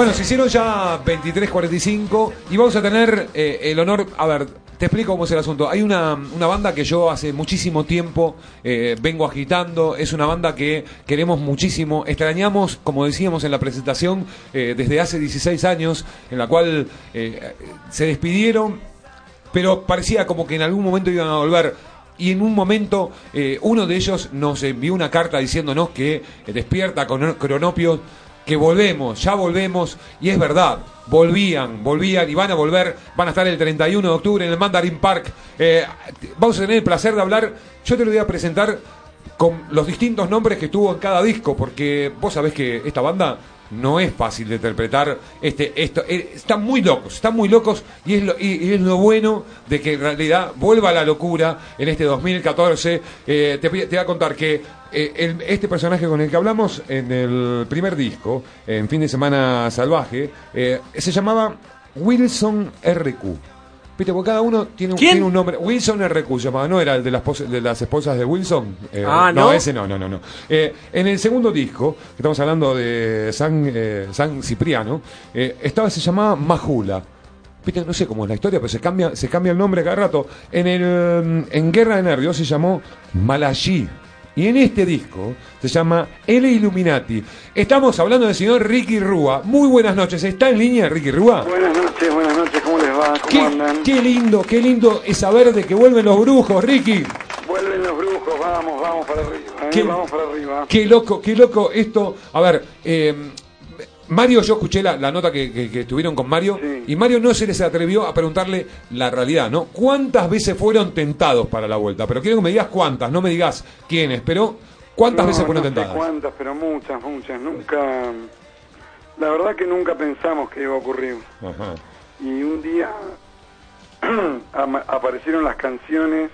Bueno, se hicieron ya 23.45 y vamos a tener eh, el honor, a ver, te explico cómo es el asunto. Hay una, una banda que yo hace muchísimo tiempo eh, vengo agitando, es una banda que queremos muchísimo, extrañamos, como decíamos en la presentación, eh, desde hace 16 años, en la cual eh, se despidieron, pero parecía como que en algún momento iban a volver. Y en un momento eh, uno de ellos nos envió una carta diciéndonos que despierta con Cronopio, que volvemos, ya volvemos, y es verdad, volvían, volvían y van a volver, van a estar el 31 de octubre en el Mandarin Park. Eh, vamos a tener el placer de hablar, yo te lo voy a presentar con los distintos nombres que tuvo en cada disco, porque vos sabés que esta banda no es fácil de interpretar. Este, esto, eh, están muy locos, están muy locos y es, lo, y, es lo bueno de que en realidad vuelva la locura en este 2014. Eh, te, te voy a contar que eh, este personaje con el que hablamos en el primer disco, en Fin de Semana Salvaje, eh, se llamaba Wilson RQ. Viste, porque cada uno tiene un, ¿Quién? tiene un nombre. Wilson RQ se llamaba, no era el de las, pos- de las esposas de Wilson. Eh, Ah, ¿no? ese no, no, no. no. Eh, en el segundo disco, que estamos hablando de San, eh, San Cipriano, eh, estaba, se llamaba Majula. Viste, no sé cómo es la historia, pero se cambia, se cambia el nombre cada rato. En, el, mm, en Guerra de Nervios se llamó Malachi. Y en este disco se llama El Illuminati. Estamos hablando del señor Ricky Rúa. Muy buenas noches. ¿Está en línea Ricky Rúa? Buenas noches, buenas noches, ¿cómo les va? ¿Cómo Qué, andan? qué lindo, qué lindo es saber de que vuelven los brujos, Ricky. Vuelven los brujos, vamos, vamos para arriba, ¿eh? ¿Qué? vamos para arriba. Qué loco, qué loco esto. A ver, eh, Mario, yo escuché la, la nota que, que- que tuvieron con Mario Sí. y Mario no se les atrevió a preguntarle la realidad, ¿no? ¿Cuántas veces fueron tentados para la vuelta? Pero quiero que me digas cuántas, no me digas quiénes, pero ¿cuántas No, veces fueron no sé tentadas? cuántas, pero muchas, muchas. Nunca, la verdad que nunca pensamos que iba a ocurrir. Ajá. Y un día aparecieron las canciones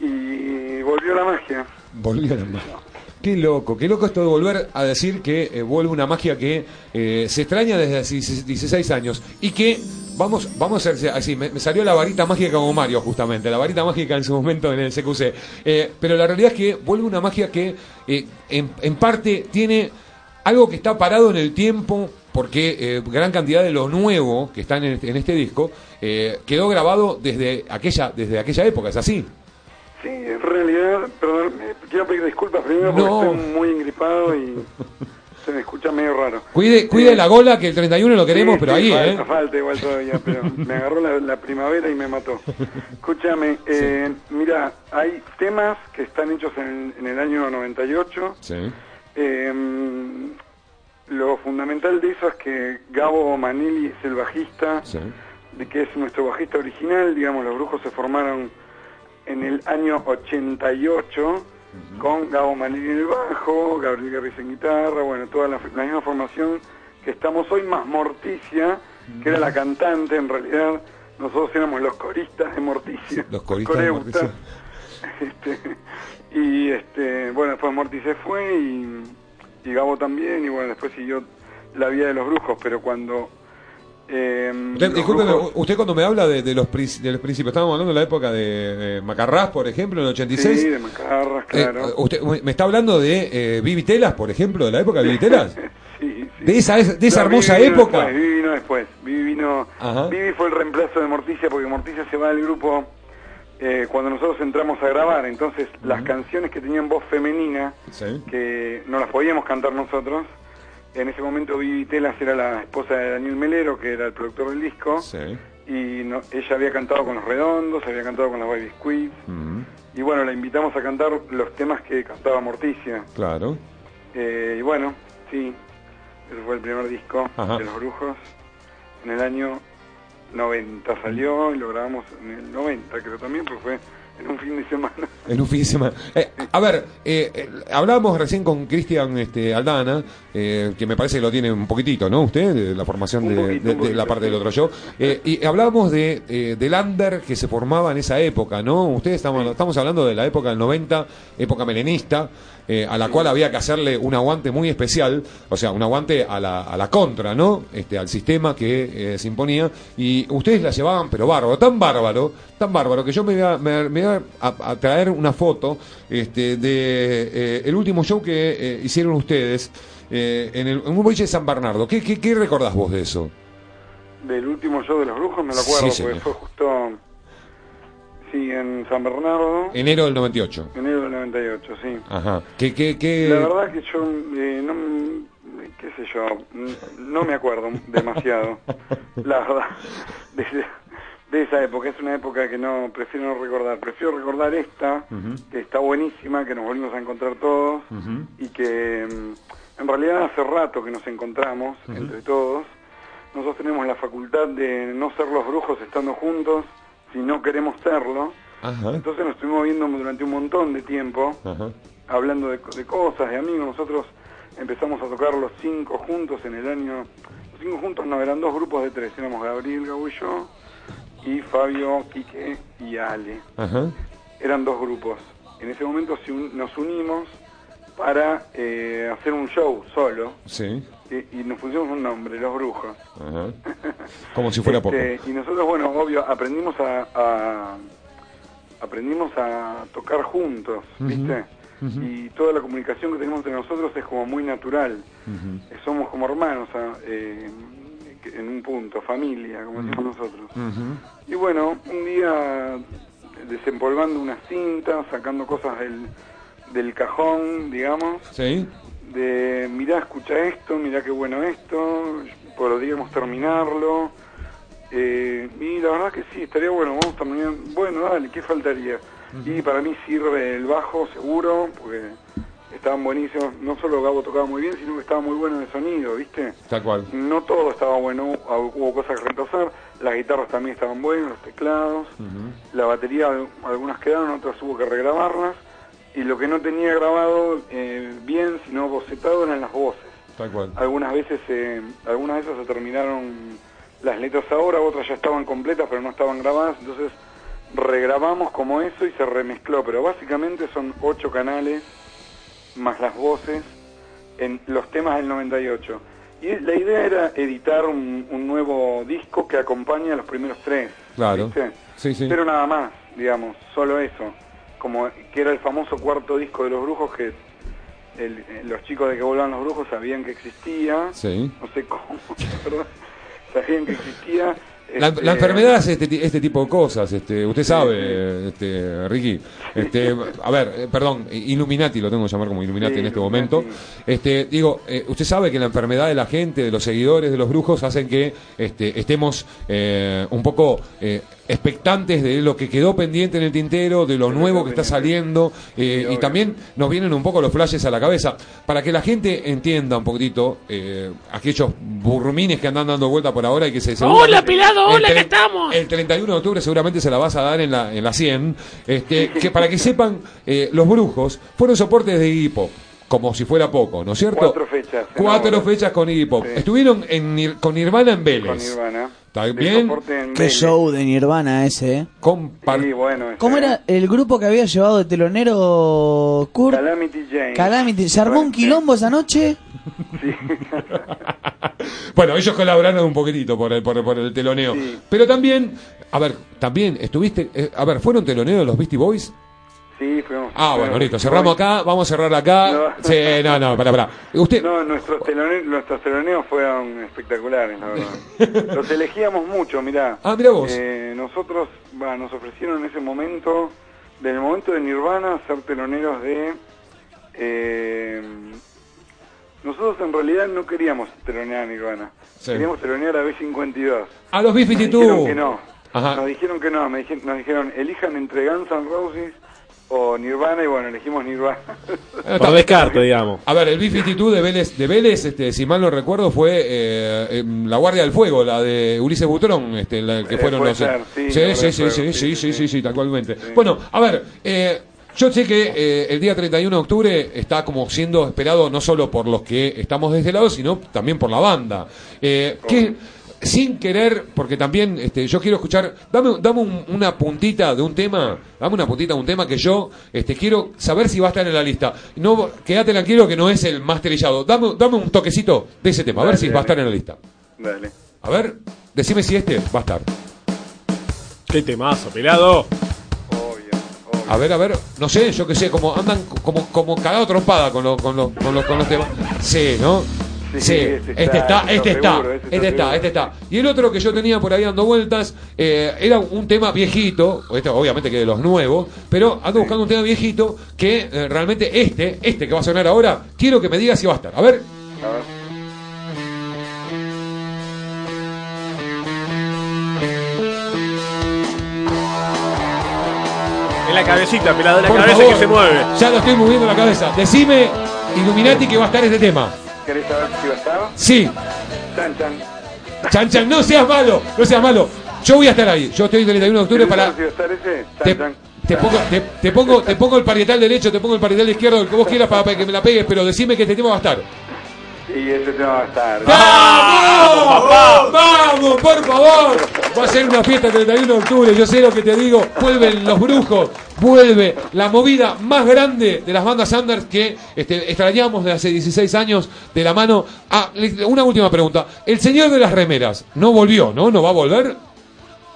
y volvió la magia. Volvió la magia. Qué loco, qué loco esto de volver a decir que eh, vuelve una magia que eh, se extraña desde hace 16 años y que vamos vamos a hacer así, me, salió la varita mágica como Mario justamente, la varita mágica en su momento en el CQC. Eh, pero la realidad es que vuelve una magia que en parte tiene algo que está parado en el tiempo porque eh, gran cantidad de lo nuevo que está en este, en este disco eh, quedó grabado desde aquella desde aquella época, ¿es así? Sí, en realidad, perdón, eh, quiero pedir disculpas primero porque No. estoy muy engripado y se me escucha medio raro. Cuide, cuide Eh, la gola que el 31 lo queremos, Sí, pero sí, ahí, falta, ¿eh? falta igual todavía, pero me agarró la, la primavera y me mató. Escúchame, eh, mira, hay temas que están hechos en, en el año 98. Sí. Eh, lo fundamental de eso es que Gabo Manili es el bajista, Sí. de que es nuestro bajista original, digamos, los brujos se formaron en el año 88 con Gabo Manili en el bajo, Gabriel Garriz en guitarra, bueno, toda la, la misma formación que estamos hoy, más Morticia, que era la cantante en realidad, nosotros éramos los coristas de Morticia. Los coristas de. Morticia. Este, y este, bueno, después Morty se fue y, y Gabo también, y bueno, después siguió la vida de los brujos, pero cuando... eh, Usted, los discúlpeme, brujos- usted cuando me habla de, de los, de los principios, estábamos hablando de la época de eh, Macarrás, por ejemplo, en el 86. Sí, de Macarras, Eh, claro. usted me está hablando de eh, Vivi Telas, por ejemplo, de la época de Vivi Telas. Sí, sí. De esa, de esa No, hermosa Vivi época. Después, Vivi vino después. Vivi, vino. Vivi fue el reemplazo de Morticia porque Morticia se va del grupo eh, cuando nosotros entramos a grabar. Entonces, las canciones que tenían voz femenina, Sí. que no las podíamos cantar nosotros, en ese momento Vivi Telas era la esposa de Daniel Melero, que era el productor del disco. Sí. y no- ella había cantado con los Redondos, había cantado con las Baby Squid, Mm, y bueno, la invitamos a cantar los temas que cantaba Morticia. claro. Eh, y bueno, sí, ese fue el primer disco Ajá. de Los Brujos. En el año 90 salió y lo grabamos en el 90, creo también, porque fue en un fin de semana. En un fin de semana. Eh, a ver, eh, eh, hablábamos recién con Cristian este, Aldana, eh, que me parece que lo tiene un poquitito, ¿no? Usted, de la formación de, la parte del otro yo. Y hablábamos de, del under que se formaba en esa época, ¿no? Ustedes estamos, estamos hablando de la época del 90, época melenista, a la cual había que hacerle un aguante muy especial, o sea, un aguante a la, a la contra, ¿no? Este, al sistema que se imponía. Y ustedes la llevaban, pero bárbaro, tan bárbaro, tan bárbaro, que yo me me, me a, a traer una foto este, de eh, el último show que eh, hicieron ustedes eh, en, el, en un boliche de San Bernardo. ¿Qué, qué, qué recordás vos de eso? Del último show de Los Brujos me lo acuerdo, Sí, porque fue justo, sí, en San Bernardo, Enero del 98. enero del 98, sí. Ajá. ¿Qué, qué, qué... La verdad que yo, eh, no, qué sé yo, no me acuerdo demasiado, la verdad, de, esa época. Es una época que no, prefiero no recordar. Prefiero recordar esta, que está buenísima, que nos volvimos a encontrar todos, y que mm, en realidad hace rato que nos encontramos entre todos. Nosotros tenemos la facultad de no ser los brujos estando juntos, si no queremos serlo. Ajá. Entonces nos estuvimos viendo durante un montón de tiempo Ajá. hablando de, de cosas, de amigos. Nosotros empezamos a tocar los cinco juntos en el año... Los cinco juntos no, eran dos grupos de tres. Éramos Gabriel, Gabo y yo, y Fabio, Quique y Ale. Ajá. Eran dos grupos. En ese momento nos unimos para eh, hacer un show solo Sí. y, y nos pusimos un nombre, Los Brujos. Ajá. Como si fuera poco. Este, y nosotros, bueno, obvio, aprendimos a, a- aprendimos a tocar juntos, ¿viste? Y toda la comunicación que tenemos entre nosotros es como muy natural. Somos como hermanos ah, eh, en un punto, familia, como decimos nosotros. Y bueno, un día desempolvando una cinta, sacando cosas del, del cajón, digamos, Sí. de mirá, escucha esto, mirá qué bueno esto, podríamos terminarlo. Eh, y la verdad que sí, estaría bueno, vamos a terminar. Bueno, dale, ¿qué faltaría? Y para mí sirve el bajo, seguro, porque estaban buenísimos. No solo Gabo tocaba muy bien, sino que estaba muy bueno de sonido, ¿viste? Tal cual. No todo estaba bueno, hubo cosas que reemplazar. Las guitarras también estaban buenas, los teclados. La batería, al- algunas quedaron, otras hubo que regrabarlas. Y lo que no tenía grabado eh, bien, sino bocetado, eran las voces. Tal cual. Algunas veces, eh, algunas veces se terminaron las letras ahora, otras ya estaban completas pero no estaban grabadas. Entonces regrabamos como eso y se remezcló. Pero básicamente son ocho canales más las voces en los temas del 98. Y la idea era editar un, un nuevo disco que acompañe a los primeros tres. Claro. ¿viste? Sí, sí. Pero nada más, digamos, solo eso. Como que era el famoso cuarto disco de los brujos que el- eh, los chicos de que vuelvan los brujos sabían que existía. Sí. No sé cómo. Sabían que existía. La, este, la enfermedad es este, este tipo de cosas, este, usted sabe, este, Ricky. Este, a ver, eh, perdón, Illuminati, lo tengo que llamar como Illuminati Sí, en este Illuminati. momento. Este, digo, eh, usted sabe que la enfermedad de la gente, de los seguidores, de los brujos, hacen que este, estemos eh, un poco eh, expectantes de lo que quedó pendiente en el tintero, de lo nuevo que está saliendo, eh, y también nos vienen un poco los flashes a la cabeza, para que la gente entienda un poquito eh, aquellos burrumines que andan dando vuelta por ahora y que se... Hola, pelado, el hola, ¿qué estamos? El 31 de octubre seguramente se la vas a dar en la, en la 100, este, que para que sepan, eh, los brujos fueron soportes de Pop, como si fuera poco, ¿no es cierto? Cuatro fechas. Cuatro fechas con Iggy Pop. Sí. Estuvieron en, con Nirvana en Vélez. Con Nirvana. ¿Está bien? Qué Vélez. show de Nirvana ese, ¿eh? Compar- Sí, bueno, ese, ¿Cómo era el grupo que había llevado de telonero Kurt? Calamity Jane. Calamity. ¿Se armó un quilombo esa noche? Sí. Bueno, ellos colaboraron un poquitito por el, por, por el teloneo. Sí. Pero también, a ver, también estuviste, eh, a ver, ¿fueron teloneos los Beastie Boys? Sí, fuimos. Ah, bueno, listo, cerramos acá, vamos a cerrar acá. No. Sí, no, no, pará, pará. Usted, No, nuestros teloneos, nuestros teloneos fueron espectaculares, la verdad. Los elegíamos mucho, mirá. Ah, mirá vos. Eh, nosotros, va, nos ofrecieron en ese momento, del momento de Nirvana, ser teloneros de... eh, nosotros en realidad no queríamos telonear a Nirvana. Sí. Queríamos telonear a B-52. A los Nos dijeron B-52. que no. Ajá. Nos dijeron que no, me dije- nos dijeron, elijan entre Guns N' Roses o Nirvana, y bueno, elegimos Nirvana. Por descarte, digamos. A ver, el B-52 de Vélez, de Vélez este, si mal no recuerdo, fue eh, em, la Guardia del Fuego, la de Ulises Butrón, este, la que Eh, fueron los... ser, sí, sí, sí, sí, sí, sí, sí, talmente. Sí. Bueno, a ver, eh, yo sé que eh, el día 31 de octubre está como siendo esperado no solo por los que estamos de este lado, sino también por la banda. Eh, ¿qué- sin querer, porque también este, yo quiero escuchar, dame, dame un- una puntita de un tema, dame una puntita de un tema que yo este, quiero saber si va a estar en la lista. No, quédate tranquilo que no es el más trillado. Dame, dame un toquecito de ese tema, a ver Dale, si va a estar en la lista. Dale. A ver, decime si este va a estar. Qué temazo, pelado. Obvio, obvio. A ver, a ver, no sé, yo qué sé, como andan como, como cagado trompada con, lo- con, lo- con, lo- con los temas. Sí, ¿no? Sí, Sí, este está, está, este está, seguro, está este está, seguro. este está. Y el otro que yo tenía por ahí dando vueltas eh, era un tema viejito, este obviamente que de los nuevos, pero ando buscando un tema viejito que eh, realmente este, este que va a sonar ahora, quiero que me digas si va a estar. A ver, A ver. En la cabecita, pelado, en la por cabeza favor, que se mueve. Ya lo estoy moviendo la cabeza. Decime, Illuminati, que va a estar este tema. ¿Querés saber si va a estar? Sí, Chan, chan. Chan Chan, no seas malo, no seas malo. Yo voy a estar ahí. Yo estoy el 31 de octubre ¿Querés para. si va a estar ese? Chan, Te, pongo, te, te pongo, te pongo el parietal derecho, te pongo el parietal izquierdo, el que vos quieras para, para que me la pegues, pero decime que este tema va a estar. Y ese tema va a estar. ¡Vamos! ¡Vamos, por favor! Va a ser una fiesta el 31 de octubre, yo sé lo que te digo. Vuelven los brujos, vuelve la movida más grande de las bandas Anders que este, extrañamos de hace 16 años de la mano. Ah, una última pregunta. El señor de las remeras, no volvió, ¿no? ¿No va a volver?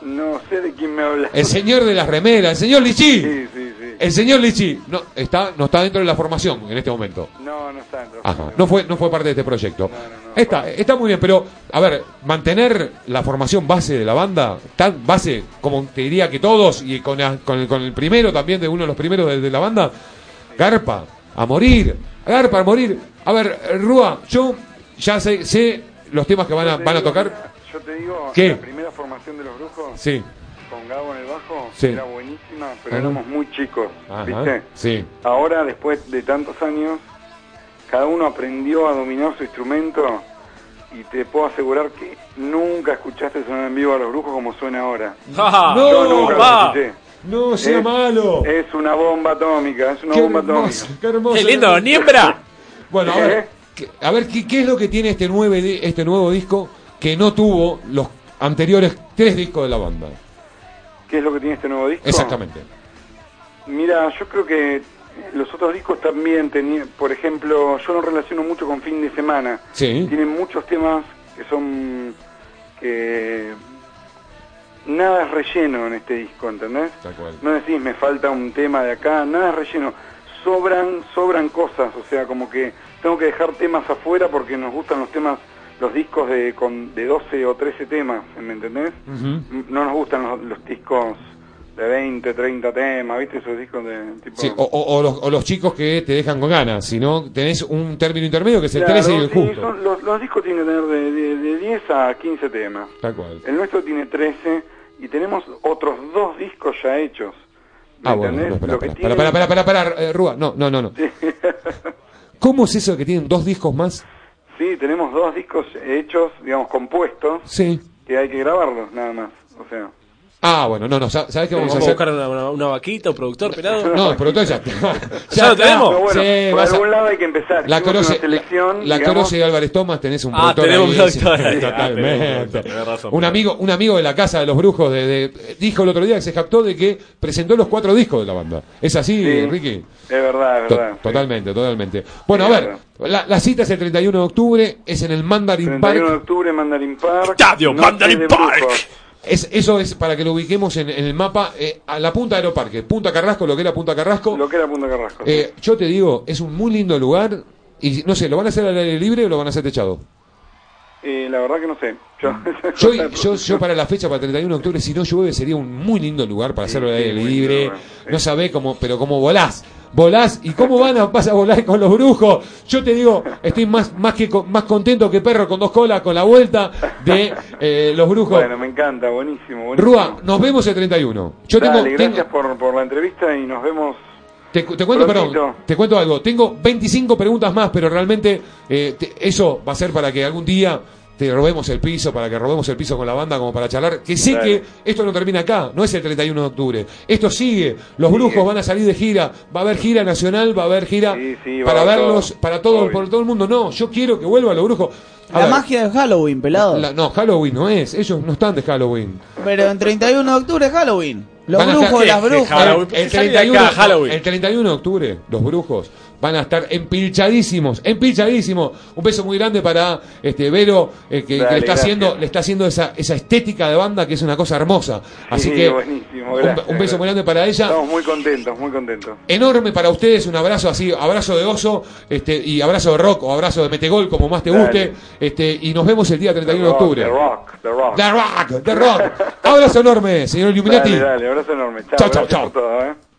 No sé de quién me habla. El señor de las remeras, el señor Lichi. Sí, sí, sí. El señor Lichi no está, no está dentro de la formación en este momento. No, no está dentro. Ajá, no fue, no fue parte de este proyecto. No, no, no. está, está muy bien, pero a ver, mantener la formación base de la banda, tan base como te diría que todos, y con, la- con, el, con el primero también de uno de los primeros de, de la banda, Garpa, a morir, Garpa, a morir. A ver, Rúa, yo ya sé, sé los temas que van a, van a tocar. Yo te digo, ¿Qué? la primera formación de los brujos, Sí, Gabo en el bajo, Sí. era buenísima, pero Ajá. éramos muy chicos, ajá, ¿viste? sí. Ahora, después de tantos años, cada uno aprendió a dominar su instrumento y te puedo asegurar que nunca escuchaste sonar en vivo a los brujos como suena ahora. ¡Ja! No, Yo nunca lo escuché. No sea Es- malo. Es una bomba atómica, es una Qué bomba hermoso, atómica. qué hermoso. ¡Qué lindo! ¡Niembra! Bueno, a ver, ¿qué- a ver ¿qué, qué es lo que tiene este, nueve, este nuevo disco que no tuvo los anteriores tres discos de la banda? ¿Qué es lo que tiene este nuevo disco? Exactamente. Mira, yo creo que los otros discos también tenían, por ejemplo, yo lo relaciono mucho con fin de semana. Sí. Tienen muchos temas que son que nada es relleno en este disco, ¿entendés? Tal cual. No decís me falta un tema de acá, nada es relleno. Sobran, sobran cosas, o sea, como que tengo que dejar temas afuera porque nos gustan los temas, los discos de con de 12 o 13 temas, ¿me entendés? No nos gustan los, los discos de 20, 30 temas, ¿viste? Esos discos de tipo... Sí, o, o- o los, o los chicos que te dejan con ganas, si no tenés un término intermedio que es el Claro, 13 y el sí, justo. son- los, los discos tienen que tener de, de- de 10 a 15 temas. Tal cual. El nuestro tiene 13 y tenemos otros dos discos ya hechos. ¿Me Ah, bueno, entendés? no, espera, espera, tienen- espera, espera, eh, Rúa, no, no, no, no. Sí. ¿Cómo es eso de que tienen dos discos más? Sí, tenemos dos discos hechos, digamos, compuestos, Sí. que hay que grabarlos nada más. O sea, Ah, bueno, no, no, sa- ¿sabés qué vamos Vamos a a hacer? buscar una, una, una vaquita, un productor, pelado. No, pero todo ya. ¿Ya lo tenemos? pero bueno, Sí, por vas a- algún lado hay que empezar. La Hicimos Corose, una selección, la, la digamos, Corose y Álvarez Tomás tenés un Ah, productor tenemos ahí, un sí, productor ahí. Ah, totalmente. tenemos un productor, tenés razón, un amigo, un amigo de la casa de los brujos de, de- dijo el otro día que se jactó de que presentó los cuatro discos de la banda. ¿Es así, Sí. Ricky? Es verdad, es To- verdad. sí. totalmente, totalmente. Bueno, Sí, a ver, la, la cita es el 31 de octubre, es en el Mandarin 31 de Park. octubre, Mandarin Park. Estadio Mandarin de Park. Brujos. Es, eso es para que lo ubiquemos en, en el mapa, eh, a la punta de Aeroparque, Punta Carrasco, lo que era Punta Carrasco. Lo que era Punta Carrasco. Eh, yo te digo, es un muy lindo lugar. Y no sé, ¿lo van a hacer al aire libre o lo van a hacer techado? Eh, la verdad que no sé. Yo, Yo, yo, yo para la fecha, para el 31 de octubre, si no llueve, sería un muy lindo lugar para hacerlo al aire libre. No sabés cómo, pero cómo volás. Volás. ¿Y cómo van a, vas a volar con los brujos? Yo te digo, estoy más, más, que, más contento que perro con dos colas con la vuelta de eh, los brujos. Bueno, me encanta, buenísimo. buenísimo. Rúa, nos vemos el 31. Yo tengo, Dale, tengo- gracias por, por la entrevista y nos vemos. te, te cuento, Prontito. perdón, te cuento algo. Tengo 25 preguntas más, pero realmente eh, te- eso va a ser para que algún día te robemos el piso, para que robemos el piso con la banda, como para charlar. Que sé que esto no termina acá, no es el 31 de octubre. Esto sigue. Los brujos van a salir de gira. Va a haber gira nacional, va a haber gira Sí, sí, va para verlos, todo. para todo, por todo el mundo. No, yo quiero que vuelvan los brujos. A La ver, magia de Halloween, pelado. la- no, Halloween no es. Ellos no están de Halloween. Pero en 31 de octubre es Halloween. Los Van brujos, las ¿Qué brujas. El, ¿Por qué sale de 31, acá Halloween? el 31 de octubre, los brujos van a estar empilchadísimos, empilchadísimos. Un beso muy grande para este Vero, eh, que, le está gracias. haciendo, le está haciendo esa, esa estética de banda que es una cosa hermosa. Así Sí, que buenísimo, un, gracias, un beso muy grande para ella. Estamos muy contentos, muy contentos. Enorme para ustedes, un abrazo así, abrazo de oso, este, y abrazo de rock o abrazo de metegol, como más te Dale. guste, este, y nos vemos el día 31 de The octubre. rock, the rock. The rock, the rock. Abrazo enorme, señor Illuminati. Dale, dale, abrazo enorme. Chao, Chao, chao,